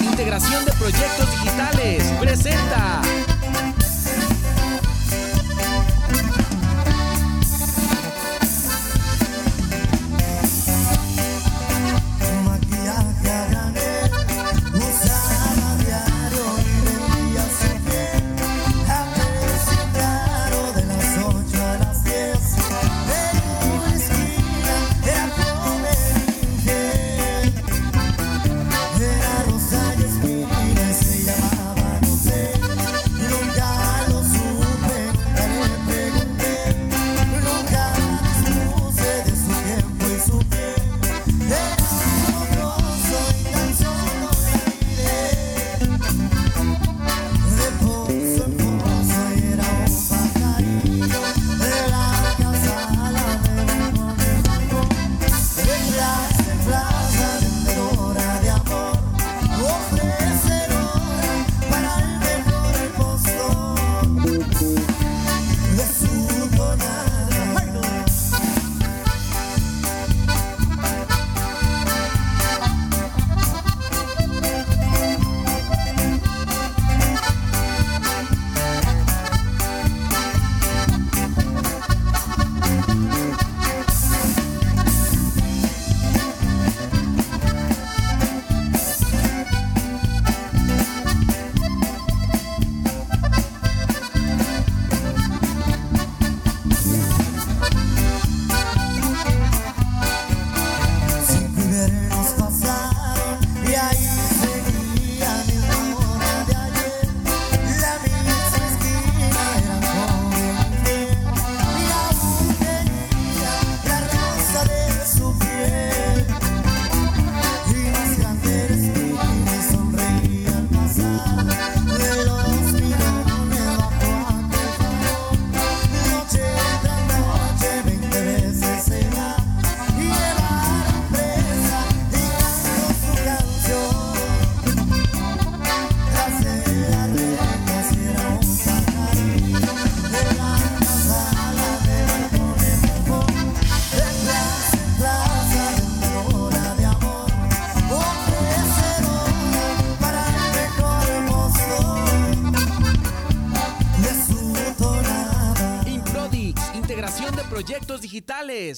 Integración de proyectos digitales, presenta. De proyectos digitales.